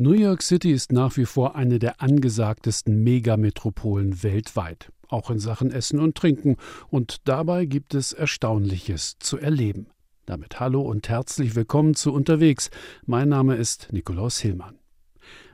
New York City ist nach wie vor eine der angesagtesten Megametropolen weltweit, auch in Sachen Essen und Trinken, und dabei gibt es Erstaunliches zu erleben. Damit hallo und herzlich willkommen zu Unterwegs. Mein Name ist Nikolaus Hillmann.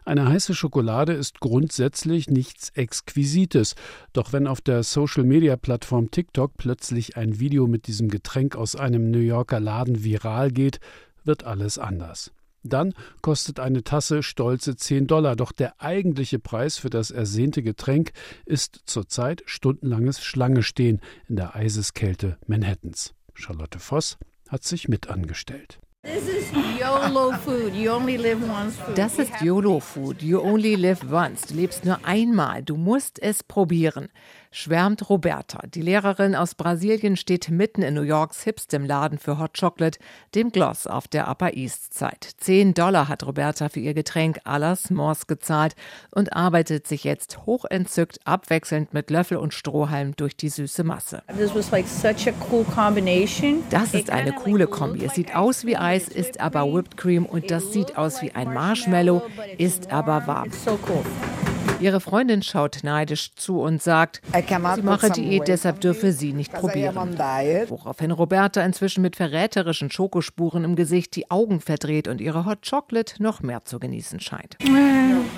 Eine heiße Schokolade ist grundsätzlich nichts Exquisites, doch wenn auf der Social-Media-Plattform TikTok plötzlich ein Video mit diesem Getränk aus einem New Yorker Laden viral geht, wird alles anders. Dann kostet eine Tasse stolze 10 Dollar, doch der eigentliche Preis für das ersehnte Getränk ist zurzeit stundenlanges Schlangestehen in der Eiseskälte Manhattans. Charlotte Voss hat sich mit angestellt. Das ist YOLO Food. You only live once. Das ist YOLO Food. You only live once. Du lebst nur einmal. Du musst es probieren schwärmt Roberta. Die Lehrerin aus Brasilien steht mitten in New Yorks hipstem Laden für Hot Chocolate, dem Gloss auf der Upper East Side. Zehn Dollar hat Roberta für ihr Getränk à la S'mores gezahlt und arbeitet sich jetzt hochentzückt abwechselnd mit Löffel und Strohhalm durch die süße Masse. Das ist eine coole Kombi. Es sieht aus wie Eis, ist aber Whipped Cream und das sieht aus wie ein Marshmallow, ist aber warm. Ihre Freundin schaut neidisch zu und sagt, sie mache Diät, deshalb dürfe sie nicht probieren. Woraufhin Roberta inzwischen mit verräterischen Schokospuren im Gesicht die Augen verdreht und ihre Hot Chocolate noch mehr zu genießen scheint.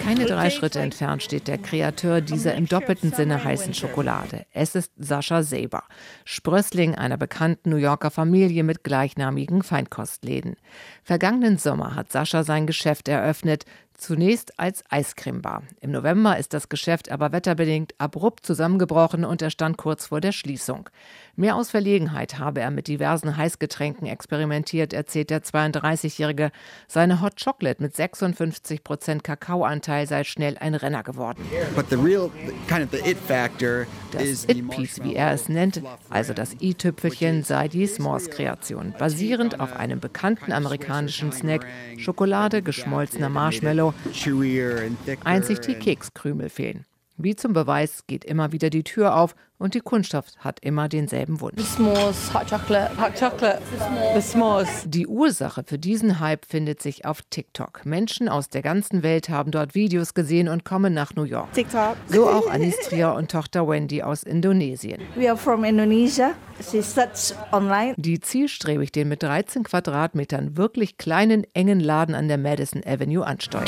Keine drei Schritte entfernt steht der Kreateur dieser im doppelten Sinne heißen Schokolade. Es ist Sascha Saber, Sprössling einer bekannten New Yorker Familie mit gleichnamigen Feinkostläden. Vergangenen Sommer hat Sascha sein Geschäft eröffnet, Zunächst als Eiscremebar. Im November ist das Geschäft aber wetterbedingt abrupt zusammengebrochen und er stand kurz vor der Schließung. Mehr aus Verlegenheit habe er mit diversen Heißgetränken experimentiert, erzählt der 32-Jährige. Seine Hot Chocolate mit 56 Prozent Kakaoanteil sei schnell ein Renner geworden. Das It-Piece, wie er es nennt, also das i-Tüpfelchen, sei die S'mores-Kreation, basierend auf einem bekannten amerikanischen Snack, Schokolade, geschmolzener Marshmallow. Einzig die Kekskrümel fehlen. Wie zum Beweis geht immer wieder die Tür auf und die Kundschaft hat immer denselben Wunsch. Die Ursache für diesen Hype findet sich auf TikTok. Menschen aus der ganzen Welt haben dort Videos gesehen und kommen nach New York. TikTok. So auch Anistria und Tochter Wendy aus Indonesien. We are from Indonesia. She studies online. Die zielstrebig den mit 13 Quadratmetern wirklich kleinen, engen Laden an der Madison Avenue ansteuern.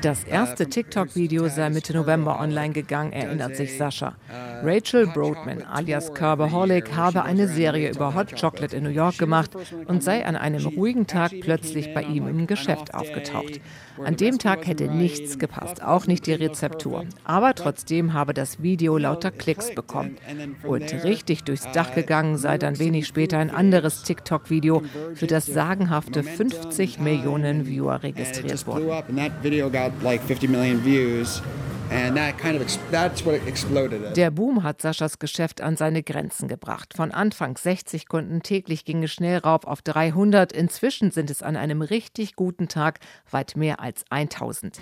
Das erste TikTok-Video sei Mitte November online gegangen, erinnert sich Sascha. Rachel Broadman alias Carboholic habe eine Serie über Hot Chocolate in New York gemacht und sei an einem ruhigen Tag plötzlich bei ihm im Geschäft aufgetaucht. An dem Tag hätte nichts gepasst, auch nicht die Rezeptur. Aber trotzdem habe das Video lauter Klicks bekommen. Und richtig durchs Dach gegangen sei dann wenig später ein anderes TikTok-Video, für das sagenhafte 50 Millionen Viewer registriert wurden. Der Boom hat Saschas Geschäft an seine Grenzen gebracht. Von Anfang 60 Kunden täglich ging es schnell rauf auf 300. Inzwischen sind es an einem richtig guten Tag weit mehr als 1000.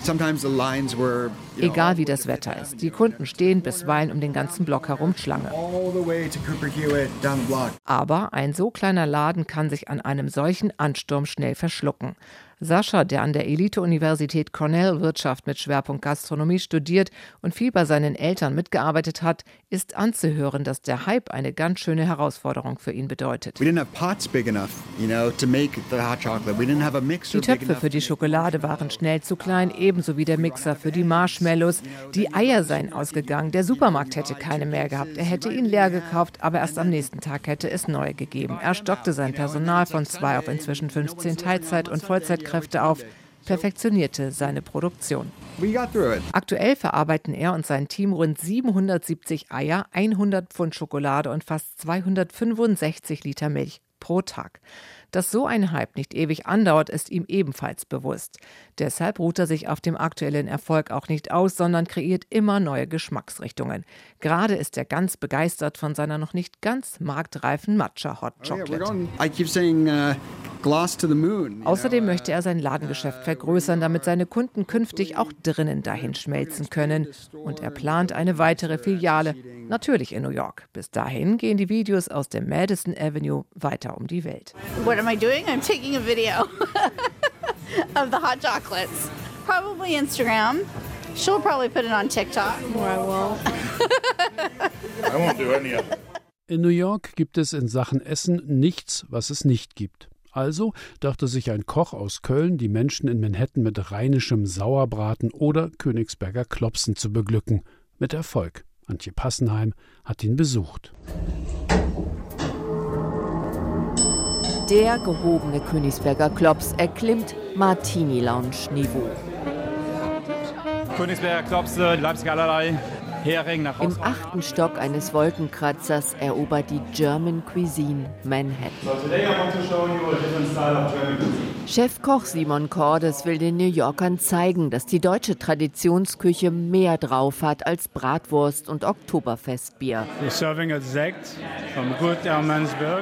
Egal wie das Wetter ist. Die Kunden stehen bisweilen um den ganzen Block herum Schlange. Aber ein so kleiner Laden kann sich an einem solchen Ansturm schnell verschlucken. Sascha, der an der Elite-Universität Cornell Wirtschaft mit Schwerpunkt Gastronomie studiert und viel bei seinen Eltern mitgearbeitet hat, ist anzuhören, dass der Hype eine ganz schöne Herausforderung für ihn bedeutet. Die Töpfe für die Schokolade waren schnell zu klein, ebenso wie der Mixer für die Marshmallows. Die Eier seien ausgegangen. Der Supermarkt hätte keine mehr gehabt. Er hätte ihn leer gekauft, aber erst am nächsten Tag hätte es neue gegeben. Er stockte sein Personal von zwei auf inzwischen 15 Teilzeit- und Vollzeit Kräfte auf, perfektionierte seine Produktion. Aktuell verarbeiten er und sein Team rund 770 Eier, 100 Pfund Schokolade und fast 265 Liter Milch pro Tag. Dass so ein Hype nicht ewig andauert, ist ihm ebenfalls bewusst. Deshalb ruht er sich auf dem aktuellen Erfolg auch nicht aus, sondern kreiert immer neue Geschmacksrichtungen. Gerade ist er ganz begeistert von seiner noch nicht ganz marktreifen Matcha Hot oh, Chocolate. Außerdem möchte er sein Ladengeschäft vergrößern, damit seine Kunden künftig auch drinnen dahin schmelzen können. Und er plant eine weitere Filiale, natürlich in New York. Bis dahin gehen die Videos aus dem Madison Avenue weiter um die Welt. What am I doing? I'm taking a video. of the hot chocolates. Probably Instagram. She'll probably put it on TikTok. Or I won't. I won't do any of it. In New York gibt es in Sachen Essen nichts, was es nicht gibt. Also dachte sich ein Koch aus Köln, die Menschen in Manhattan mit rheinischem Sauerbraten oder Königsberger Klopsen zu beglücken. Mit Erfolg. Antje Passenheim hat ihn besucht. Der gehobene Königsberger Klops erklimmt Martini-Lounge-Niveau. Königsberger Klopse, Leipziger allerlei, Im achten Stock eines Wolkenkratzers erobert die German Cuisine Manhattan. Chefkoch Simon Cordes will den New Yorkern zeigen, dass die deutsche Traditionsküche mehr drauf hat als Bratwurst und Oktoberfestbier.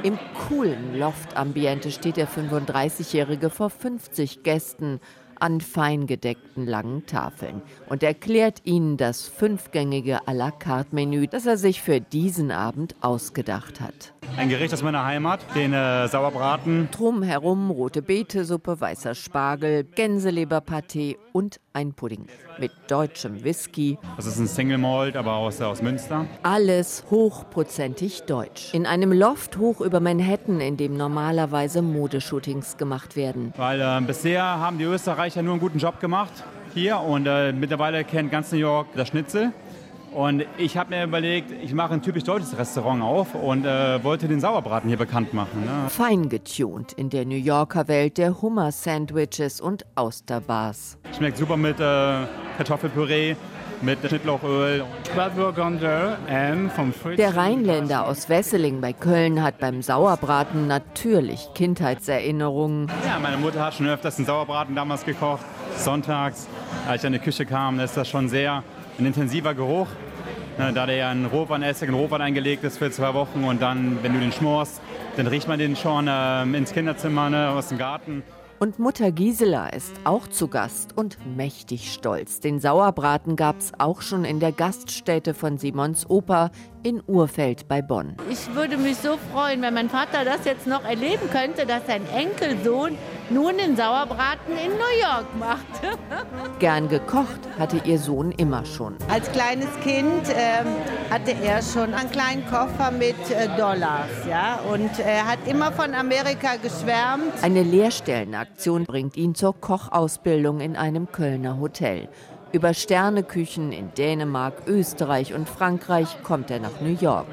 Im coolen Loftambiente steht der 35-Jährige vor 50 Gästen an feingedeckten langen Tafeln und erklärt ihnen das fünfgängige à la carte Menü, das er sich für diesen Abend ausgedacht hat. Ein Gericht aus meiner Heimat, den äh, Sauerbraten. Drumherum rote Beetesuppe, weißer Spargel, Gänseleberpaté und ein Pudding mit deutschem Whisky. Das ist ein Single Malt, aber aus, aus Münster. Alles hochprozentig deutsch. In einem Loft hoch über Manhattan, in dem normalerweise Modeshootings gemacht werden. Weil äh, bisher haben die Österreicher nur einen guten Job gemacht hier und äh, mittlerweile kennt ganz New York das Schnitzel. Und ich habe mir überlegt, ich mache ein typisch deutsches Restaurant auf und äh, wollte den Sauerbraten hier bekannt machen. Ne? Fein getunt in der New Yorker Welt der Hummer-Sandwiches und Austerbars. Schmeckt super mit äh, Kartoffelpüree, mit Schnittlauchöl. Der Rheinländer aus Wesseling bei Köln hat beim Sauerbraten natürlich Kindheitserinnerungen. Ja, meine Mutter hat schon öfters einen Sauerbraten damals gekocht, sonntags. Als ich in die Küche kam, ist das schon sehr ein intensiver Geruch, ne, da der ja in Rotweinessig, in Rotwein eingelegt ist für zwei Wochen und dann, wenn du den schmorst, dann riecht man den schon äh, ins Kinderzimmer, ne, aus dem Garten. Und Mutter Gisela ist auch zu Gast und mächtig stolz. Den Sauerbraten gab es auch schon in der Gaststätte von Simons Oper in Urfeld bei Bonn. Ich würde mich so freuen, wenn mein Vater das jetzt noch erleben könnte, dass sein Enkelsohn nun den Sauerbraten in New York macht. Gern gekocht hatte ihr Sohn immer schon. Als kleines Kind äh, hatte er schon einen kleinen Koffer mit äh, Dollars, ja, und er hat immer von Amerika geschwärmt. Eine Lehrstellenaktion bringt ihn zur Kochausbildung in einem Kölner Hotel. Über Sterneküchen in Dänemark, Österreich und Frankreich kommt er nach New York.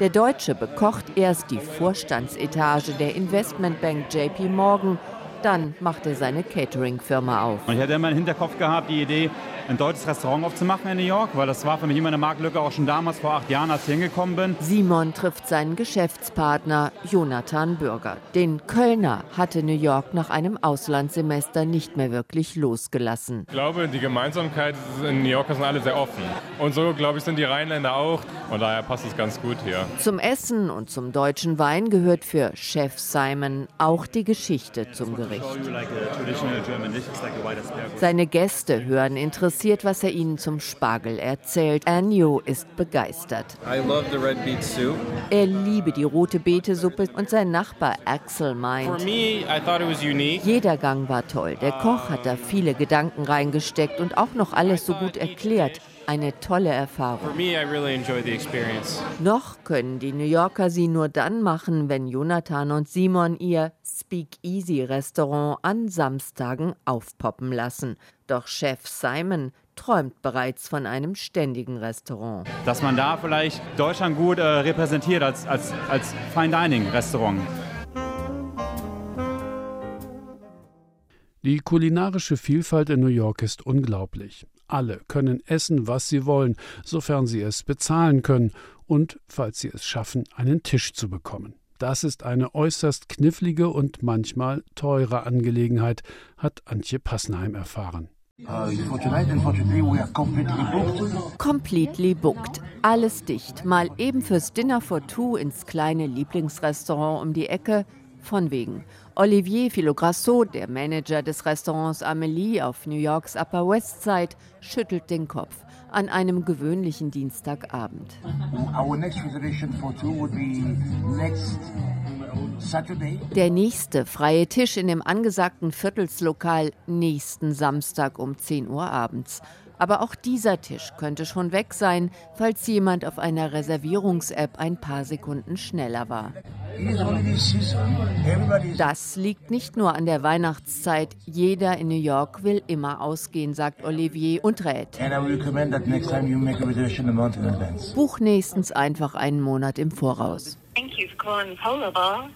Der Deutsche bekocht erst die Vorstandsetage der Investmentbank JP Morgan, dann macht er seine Catering-Firma auf. Ich hatte immer im Hinterkopf gehabt, die Idee, ein deutsches Restaurant aufzumachen in New York, weil das war für mich immer eine Marktlücke, auch schon damals vor acht Jahren, als ich hingekommen bin. Simon trifft seinen Geschäftspartner Jonathan Bürger. Den Kölner hatte New York nach einem Auslandssemester nicht mehr wirklich losgelassen. Ich glaube, die Gemeinsamkeit in New York sind alle sehr offen. Und so, glaube ich, sind die Rheinländer auch. Und daher passt es ganz gut hier. Zum Essen und zum deutschen Wein gehört für Chef Simon auch die Geschichte zum Gericht. Seine Gäste hören interessiert interessiert, was er ihnen zum Spargel erzählt. Anjo ist begeistert. Er liebe die rote Beetesuppe und sein Nachbar Axel meint, jeder Gang war toll. Der Koch hat da viele Gedanken reingesteckt und auch noch alles so gut erklärt eine tolle Erfahrung. Really Noch können die New Yorker sie nur dann machen, wenn Jonathan und Simon ihr Speakeasy Restaurant an Samstagen aufpoppen lassen. Doch Chef Simon träumt bereits von einem ständigen Restaurant. Dass man da vielleicht Deutschland gut äh, repräsentiert als, als, als Fine Dining Restaurant. Die kulinarische Vielfalt in New York ist unglaublich. Alle können essen, was sie wollen, sofern sie es bezahlen können und, falls sie es schaffen, einen Tisch zu bekommen. Das ist eine äußerst knifflige und manchmal teure Angelegenheit, hat Antje Passenheim erfahren. Completely booked. Alles dicht. Mal eben fürs Dinner for Two ins kleine Lieblingsrestaurant um die Ecke. Von wegen. Olivier Filograsso, der Manager des Restaurants Amélie auf New Yorks Upper West Side, schüttelt den Kopf an einem gewöhnlichen Dienstagabend. Der nächste freie Tisch in dem angesagten Viertelslokal nächsten Samstag um 10 Uhr abends. Aber auch dieser Tisch könnte schon weg sein, falls jemand auf einer Reservierungs-App ein paar Sekunden schneller war. Das liegt nicht nur an der Weihnachtszeit. Jeder in New York will immer ausgehen, sagt Olivier und rät. Buch nächstens einfach einen Monat im Voraus. Thank you for calling Polar Bar.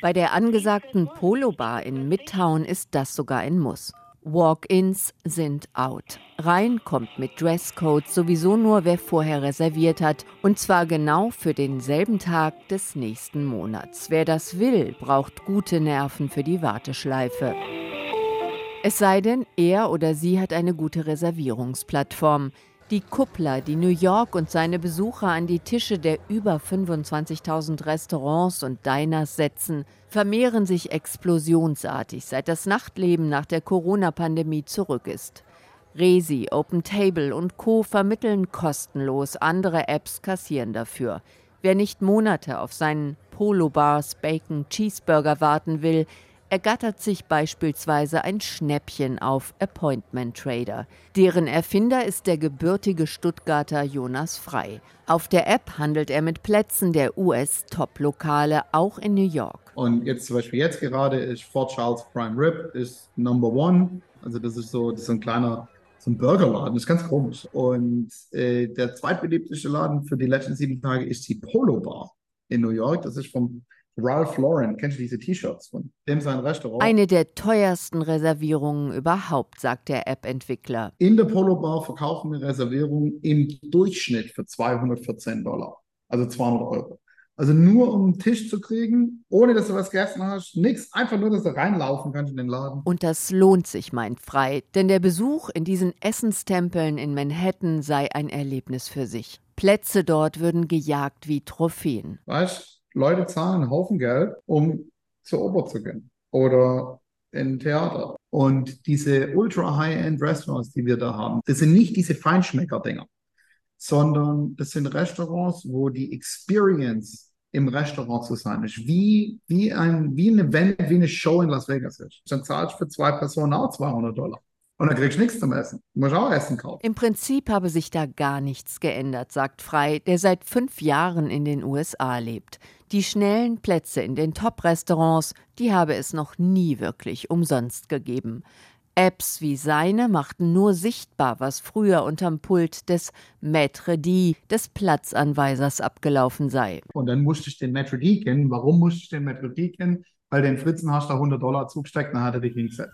Bei der angesagten Polo Bar in Midtown ist das sogar ein Muss. Walk-ins sind out. Rein kommt mit Dresscode sowieso nur, wer vorher reserviert hat. Und zwar genau für denselben Tag des nächsten Monats. Wer das will, braucht gute Nerven für die Warteschleife. Es sei denn, er oder sie hat eine gute Reservierungsplattform. Die Kuppler, die New York und seine Besucher an die Tische der über 25.000 Restaurants und Diners setzen, vermehren sich explosionsartig, seit das Nachtleben nach der Corona-Pandemie zurück ist. Resi, Open Table und Co. vermitteln kostenlos, andere Apps kassieren dafür. Wer nicht Monate auf seinen Polo Bars Bacon Cheeseburger warten will, ergattert sich beispielsweise ein Schnäppchen auf Appointment Trader. Deren Erfinder ist der gebürtige Stuttgarter Jonas Frei. Auf der App handelt er mit Plätzen der US-Top-Lokale, auch in New York. Und jetzt zum Beispiel jetzt gerade ist Fort Charles Prime Rib ist Number One. Also das ist so, das ist ein kleiner so ein Burgerladen, das ist ganz komisch. Und äh, der zweitbeliebteste Laden für die letzten sieben Tage ist die Polo Bar in New York. Das ist vom Ralph Lauren, kennst du diese T-Shirts von dem sein Restaurant? Eine der teuersten Reservierungen überhaupt, sagt der App-Entwickler. In der Polo Bar verkaufen wir Reservierungen im Durchschnitt für 214 Dollar, also 200 Euro. Also nur um einen Tisch zu kriegen, ohne dass du was gegessen hast, nichts, einfach nur, dass du reinlaufen kannst in den Laden. Und das lohnt sich, meint Frei, denn der Besuch in diesen Essenstempeln in Manhattan sei ein Erlebnis für sich. Plätze dort würden gejagt wie Trophäen. Weißt Leute zahlen einen Haufen Geld, um zur Oper zu gehen oder in Theater. Und diese ultra-high-end-Restaurants, die wir da haben, das sind nicht diese Feinschmecker-Dinger, sondern das sind Restaurants, wo die Experience im Restaurant zu sein ist, wie, wie, ein, wie ein wie eine Show in Las Vegas ist. Dann zahlst du für zwei Personen auch 200 Dollar. Und dann kriegst du nichts zum Essen. Du musst auch Essen kaufen. Im Prinzip habe sich da gar nichts geändert, sagt Frei, der seit fünf Jahren in den USA lebt. Die schnellen Plätze in den Top-Restaurants, die habe es noch nie wirklich umsonst gegeben. Apps wie seine machten nur sichtbar, was früher unterm Pult des Maître D, des Platzanweisers, abgelaufen sei. Und dann musste ich den Maître D kennen. Warum musste ich den Maître D kennen? Weil den Fritzen hast du 100 Dollar zugesteckt, dann hat er dich hingesetzt.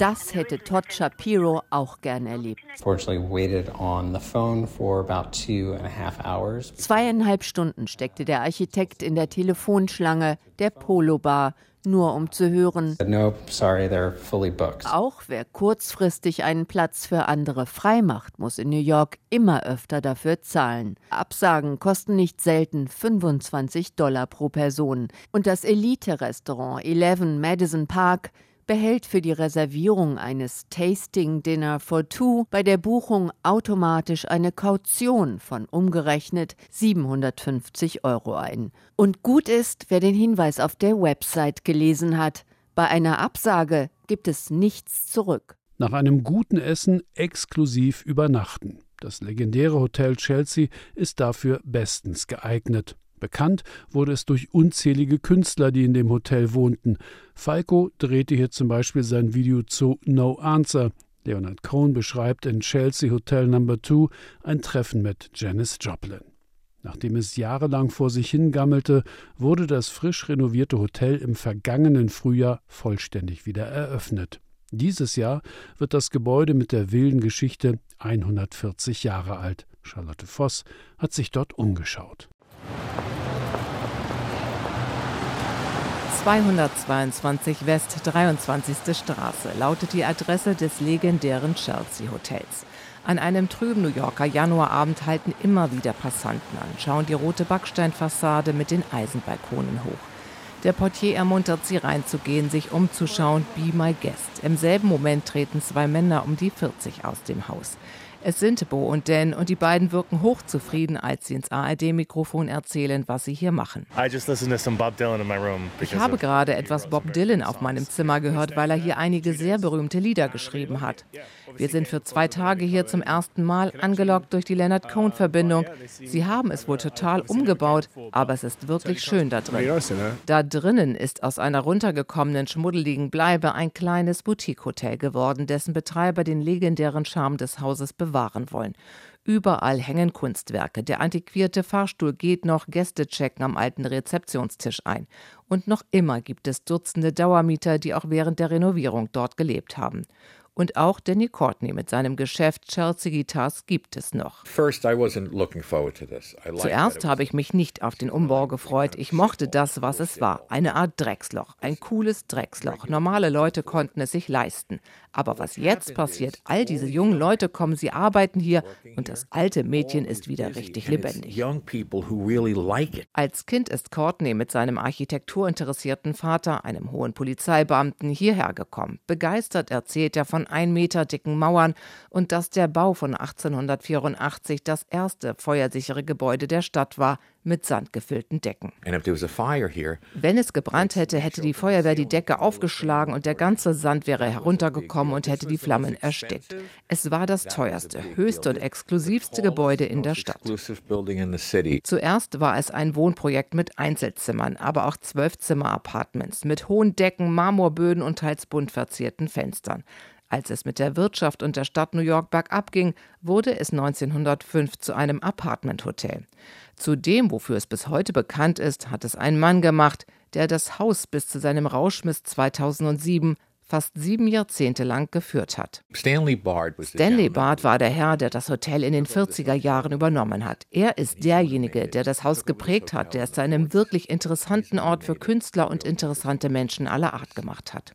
Das hätte Todd Shapiro auch gern erlebt. Zweieinhalb Stunden steckte der Architekt in der Telefonschlange der Polo Bar nur um zu hören. Nope, sorry, Auch wer kurzfristig einen Platz für andere freimacht, muss in New York immer öfter dafür zahlen. Absagen kosten nicht selten 25 Dollar pro Person. Und das Elite-Restaurant 11 Madison Park behält für die Reservierung eines Tasting Dinner for Two bei der Buchung automatisch eine Kaution von umgerechnet 750 Euro ein. Und gut ist, wer den Hinweis auf der Website gelesen hat. Bei einer Absage gibt es nichts zurück. Nach einem guten Essen exklusiv übernachten. Das legendäre Hotel Chelsea ist dafür bestens geeignet. Bekannt wurde es durch unzählige Künstler, die in dem Hotel wohnten. Falco drehte hier zum Beispiel sein Video zu No Answer. Leonard Cohen beschreibt in Chelsea Hotel Number 2 ein Treffen mit Janis Joplin. Nachdem es jahrelang vor sich hingammelte, wurde das frisch renovierte Hotel im vergangenen Frühjahr vollständig wieder eröffnet. Dieses Jahr wird das Gebäude mit der wilden Geschichte 140 Jahre alt. Charlotte Voss hat sich dort umgeschaut. 222 West 23. Straße lautet die Adresse des legendären Chelsea Hotels. An einem trüben New Yorker Januarabend halten immer wieder Passanten an, schauen die rote Backsteinfassade mit den Eisenbalkonen hoch. Der Portier ermuntert sie reinzugehen, sich umzuschauen. Be my guest. Im selben Moment treten zwei Männer um die 40 aus dem Haus. Es sind Bo und Dan und die beiden wirken hochzufrieden, als sie ins ARD-Mikrofon erzählen, was sie hier machen. Ich habe gerade etwas Bob Dylan auf meinem Zimmer gehört, weil er hier einige sehr berühmte Lieder geschrieben hat. Wir sind für zwei Tage hier zum ersten Mal angelockt durch die Leonard Cohen-Verbindung. Sie haben es wohl total umgebaut, aber es ist wirklich schön da drin. Da drinnen ist aus einer runtergekommenen, schmuddeligen Bleibe ein kleines Boutique-Hotel geworden, dessen Betreiber den legendären Charme des Hauses bewahren wollen. Überall hängen Kunstwerke. Der antiquierte Fahrstuhl geht noch Gäste checken am alten Rezeptionstisch ein. Und noch immer gibt es Dutzende Dauermieter, die auch während der Renovierung dort gelebt haben. Und auch Danny Courtney mit seinem Geschäft Chelsea Guitars gibt es noch. Zuerst habe ich mich nicht auf den Umbau gefreut. Ich mochte das, was es war. Eine Art Drecksloch. Ein cooles Drecksloch. Normale Leute konnten es sich leisten. Aber was jetzt passiert, all diese jungen Leute kommen, sie arbeiten hier und das alte Mädchen ist wieder richtig lebendig. Als Kind ist Courtney mit seinem architekturinteressierten Vater, einem hohen Polizeibeamten, hierher gekommen. Begeistert erzählt er von ein Meter dicken Mauern und dass der Bau von 1884 das erste feuersichere Gebäude der Stadt war, mit sandgefüllten Decken. Wenn es gebrannt hätte, hätte die Feuerwehr die Decke aufgeschlagen und der ganze Sand wäre heruntergekommen und hätte die Flammen erstickt. Es war das teuerste, höchste und exklusivste Gebäude in der Stadt. Zuerst war es ein Wohnprojekt mit Einzelzimmern, aber auch Zwölfzimmer-Apartments mit hohen Decken, Marmorböden und teils bunt verzierten Fenstern. Als es mit der Wirtschaft und der Stadt New York bergab ging, wurde es 1905 zu einem Apartmenthotel. Zu dem, wofür es bis heute bekannt ist, hat es ein Mann gemacht, der das Haus bis zu seinem Rauschmiss 2007 fast sieben Jahrzehnte lang geführt hat. Stanley Bard, war der Herr, der das Hotel in den 40er Jahren übernommen hat. Er ist derjenige, der das Haus geprägt hat, der es zu einem wirklich interessanten Ort für Künstler und interessante Menschen aller Art gemacht hat.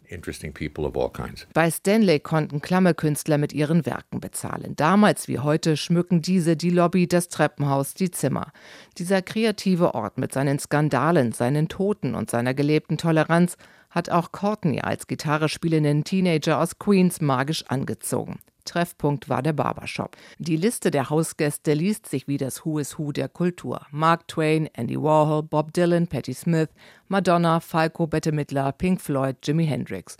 Bei Stanley konnten Klammerkünstler mit ihren Werken bezahlen. Damals wie heute schmücken diese die Lobby, das Treppenhaus, die Zimmer. Dieser kreative Ort mit seinen Skandalen, seinen Toten und seiner gelebten Toleranz hat auch Courtney als Gitarre spielenden Teenager aus Queens magisch angezogen. Treffpunkt war der Barbershop. Die Liste der Hausgäste liest sich wie das Who is Who der Kultur. Mark Twain, Andy Warhol, Bob Dylan, Patti Smith, Madonna, Falco, Bette Midler, Pink Floyd, Jimi Hendrix.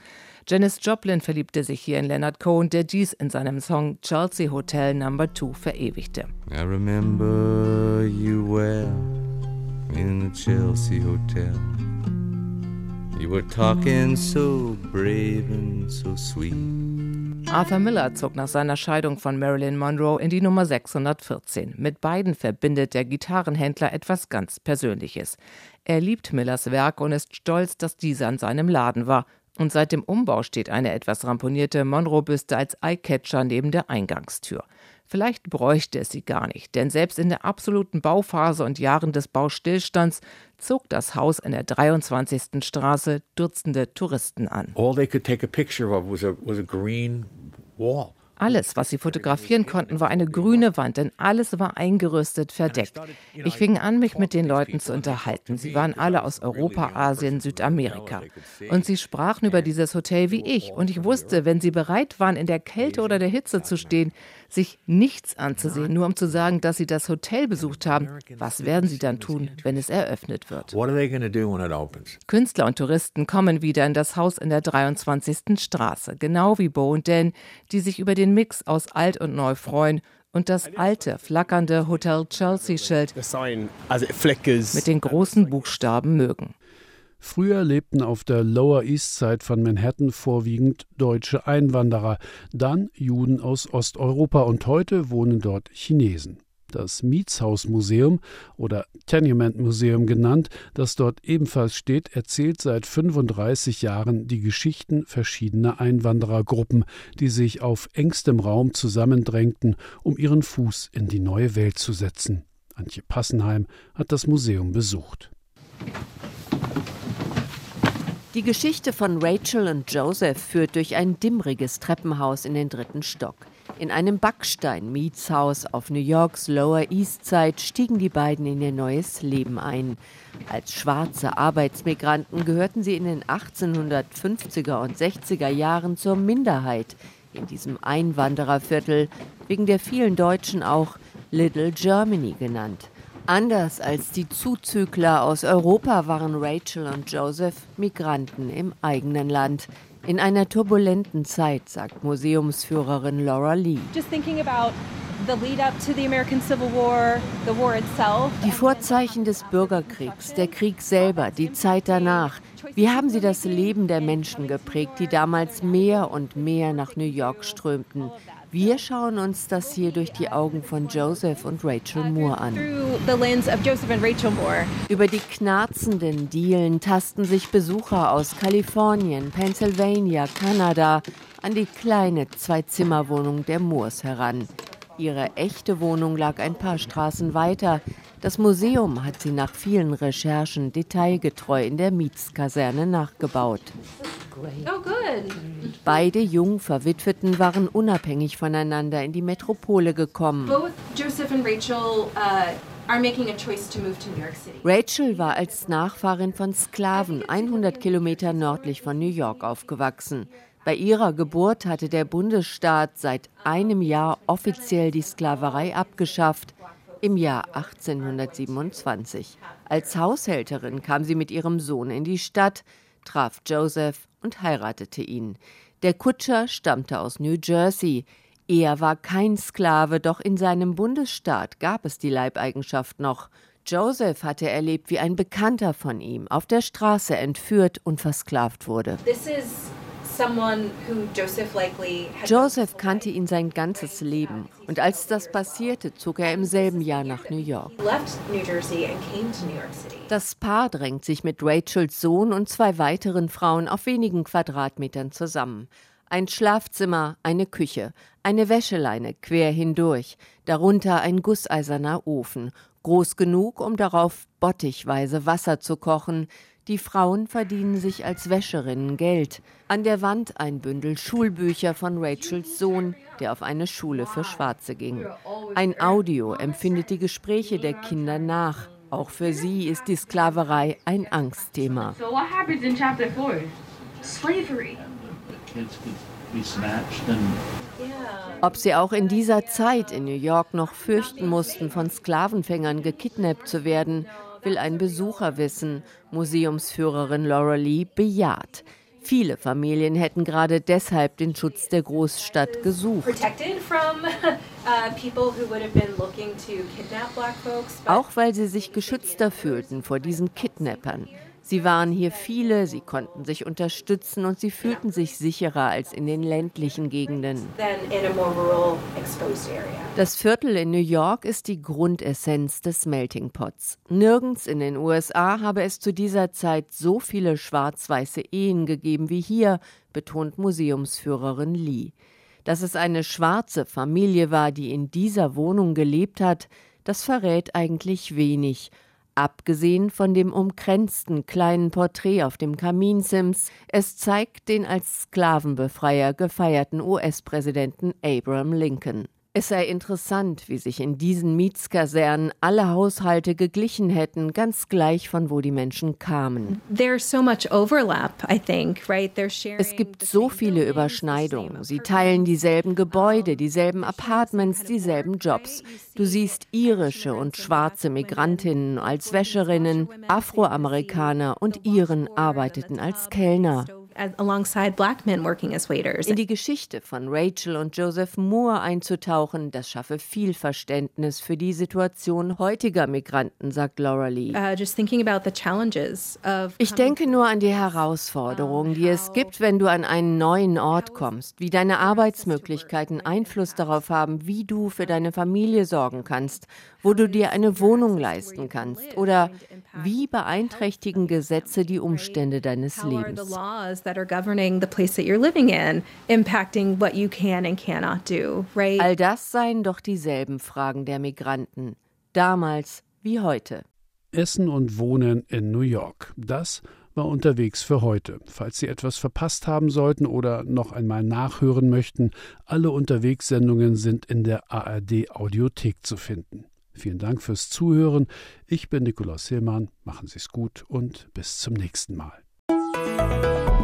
Janis Joplin verliebte sich hier in Leonard Cohen, der dies in seinem Song Chelsea Hotel No. 2 verewigte. I remember you well in the Chelsea Hotel. You were talking so brave and so sweet. Arthur Miller zog nach seiner Scheidung von Marilyn Monroe in die Nummer 614. Mit beiden verbindet der Gitarrenhändler etwas ganz Persönliches. Er liebt Millers Werk und ist stolz, dass diese an seinem Laden war. Und seit dem Umbau steht eine etwas ramponierte Monroe-Büste als Eyecatcher neben der Eingangstür. Vielleicht bräuchte es sie gar nicht, denn selbst in der absoluten Bauphase und Jahren des Baustillstands zog das Haus in der 23. Straße Dutzende Touristen an. Alles, was sie fotografieren konnten, war eine grüne Wand, denn alles war eingerüstet, verdeckt. Ich fing an, mich mit den Leuten zu unterhalten. Sie waren alle aus Europa, Asien, Südamerika. Und sie sprachen über dieses Hotel wie ich. Und ich wusste, wenn sie bereit waren, in der Kälte oder der Hitze zu stehen, sich nichts anzusehen, nur um zu sagen, dass sie das Hotel besucht haben. Was werden sie dann tun, wenn es eröffnet wird? Künstler und Touristen kommen wieder in das Haus in der 23. Straße, genau wie Bo und Dan, die sich über den Mix aus alt und neu freuen und das alte, flackernde Hotel Chelsea-Schild mit den großen Buchstaben mögen. Früher lebten auf der Lower East Side von Manhattan vorwiegend deutsche Einwanderer, dann Juden aus Osteuropa und heute wohnen dort Chinesen. Das Mietshausmuseum oder Tenement Museum genannt, das dort ebenfalls steht, erzählt seit 35 Jahren die Geschichten verschiedener Einwanderergruppen, die sich auf engstem Raum zusammendrängten, um ihren Fuß in die neue Welt zu setzen. Antje Passenheim hat das Museum besucht. Die Geschichte von Rachel und Joseph führt durch ein dimmriges Treppenhaus in den dritten Stock. In einem Backstein-Mietshaus auf New Yorks Lower East Side stiegen die beiden in ihr neues Leben ein. Als schwarze Arbeitsmigranten gehörten sie in den 1850er und 60er Jahren zur Minderheit in diesem Einwandererviertel, wegen der vielen Deutschen auch Little Germany genannt. Anders als die Zuzügler aus Europa waren Rachel und Joseph Migranten im eigenen Land. In einer turbulenten Zeit, sagt Museumsführerin Laura Lee. Die Vorzeichen des Bürgerkriegs, der Krieg selber, die Zeit danach. Wie haben sie das Leben der Menschen geprägt, die damals mehr und mehr nach New York strömten? Wir schauen uns das hier durch die Augen von Joseph und Rachel Moore an. Über die knarzenden Dielen tasten sich Besucher aus Kalifornien, Pennsylvania, Kanada an die kleine Zwei-Zimmer-Wohnung der Moores heran. Ihre echte Wohnung lag ein paar Straßen weiter. Das Museum hat sie nach vielen Recherchen detailgetreu in der Mietskaserne nachgebaut. Oh, Beide jung Verwitweten waren unabhängig voneinander in die Metropole gekommen. Rachel war als Nachfahrin von Sklaven 100 Kilometer nördlich von New York aufgewachsen. Bei ihrer Geburt hatte der Bundesstaat seit einem Jahr offiziell die Sklaverei abgeschafft, im Jahr 1827. Als Haushälterin kam sie mit ihrem Sohn in die Stadt, traf Joseph und heiratete ihn. Der Kutscher stammte aus New Jersey. Er war kein Sklave, doch in seinem Bundesstaat gab es die Leibeigenschaft noch. Joseph hatte erlebt, wie ein Bekannter von ihm auf der Straße entführt und versklavt wurde. Joseph kannte ihn sein ganzes Leben. Und als das passierte, zog er im selben Jahr nach New York. Das Paar drängt sich mit Rachels Sohn und zwei weiteren Frauen auf wenigen Quadratmetern zusammen. Ein Schlafzimmer, eine Küche, eine Wäscheleine quer hindurch, darunter ein gusseiserner Ofen, groß genug, um darauf bottichweise Wasser zu kochen, die Frauen verdienen sich als Wäscherinnen Geld. An der Wand ein Bündel Schulbücher von Rachels Sohn, der auf eine Schule für Schwarze ging. Ein Audio empfindet die Gespräche der Kinder nach. Auch für sie ist die Sklaverei ein Angstthema. Ob sie auch in dieser Zeit in New York noch fürchten mussten, von Sklavenfängern gekidnappt zu werden, will ein Besucher wissen. Museumsführerin Laura Lee bejaht. Viele Familien hätten gerade deshalb den Schutz der Großstadt gesucht. Uh, Auch weil sie sich geschützter fühlten vor diesen Kidnappern. Sie waren hier viele, sie konnten sich unterstützen und sie fühlten sich sicherer als in den ländlichen Gegenden. Das Viertel in New York ist die Grundessenz des Melting Pots. Nirgends in den USA habe es zu dieser Zeit so viele schwarz-weiße Ehen gegeben wie hier, betont Museumsführerin Lee. Dass es eine schwarze Familie war, die in dieser Wohnung gelebt hat, das verrät eigentlich wenig Abgesehen von dem umkränzten kleinen Porträt auf dem Kaminsims, es zeigt den als Sklavenbefreier gefeierten US-Präsidenten Abraham Lincoln. Es sei interessant, wie sich in diesen Mietskasernen alle Haushalte geglichen hätten, ganz gleich von wo die Menschen kamen. Es gibt so viele Überschneidungen. Sie teilen dieselben Gebäude, dieselben Apartments, dieselben Jobs. Du siehst irische und schwarze Migrantinnen als Wäscherinnen, Afroamerikaner und Iren arbeiteten als Kellner In die Geschichte von Rachel und Joseph Moore einzutauchen, das schaffe viel Verständnis für die Situation heutiger Migranten, sagt Laura Lee. Uh, ich denke nur an die Herausforderungen, die es gibt, wenn du an einen neuen Ort kommst, wie deine Arbeitsmöglichkeiten Einfluss darauf haben, wie du für deine Familie sorgen kannst, wo du dir eine Wohnung leisten kannst oder wie beeinträchtigen Gesetze die Umstände deines Lebens that are governing the place that you're living in, impacting what you can and cannot do, right? All das seien doch dieselben Fragen der Migranten, damals wie heute. Essen und Wohnen in New York. Das war unterwegs für heute. Falls Sie etwas verpasst haben sollten oder noch einmal nachhören möchten, alle Unterwegssendungen sind in der ARD Audiothek zu finden. Vielen Dank fürs Zuhören. Ich bin Nikolaus Hillmann. Machen Sie es gut und bis zum nächsten Mal.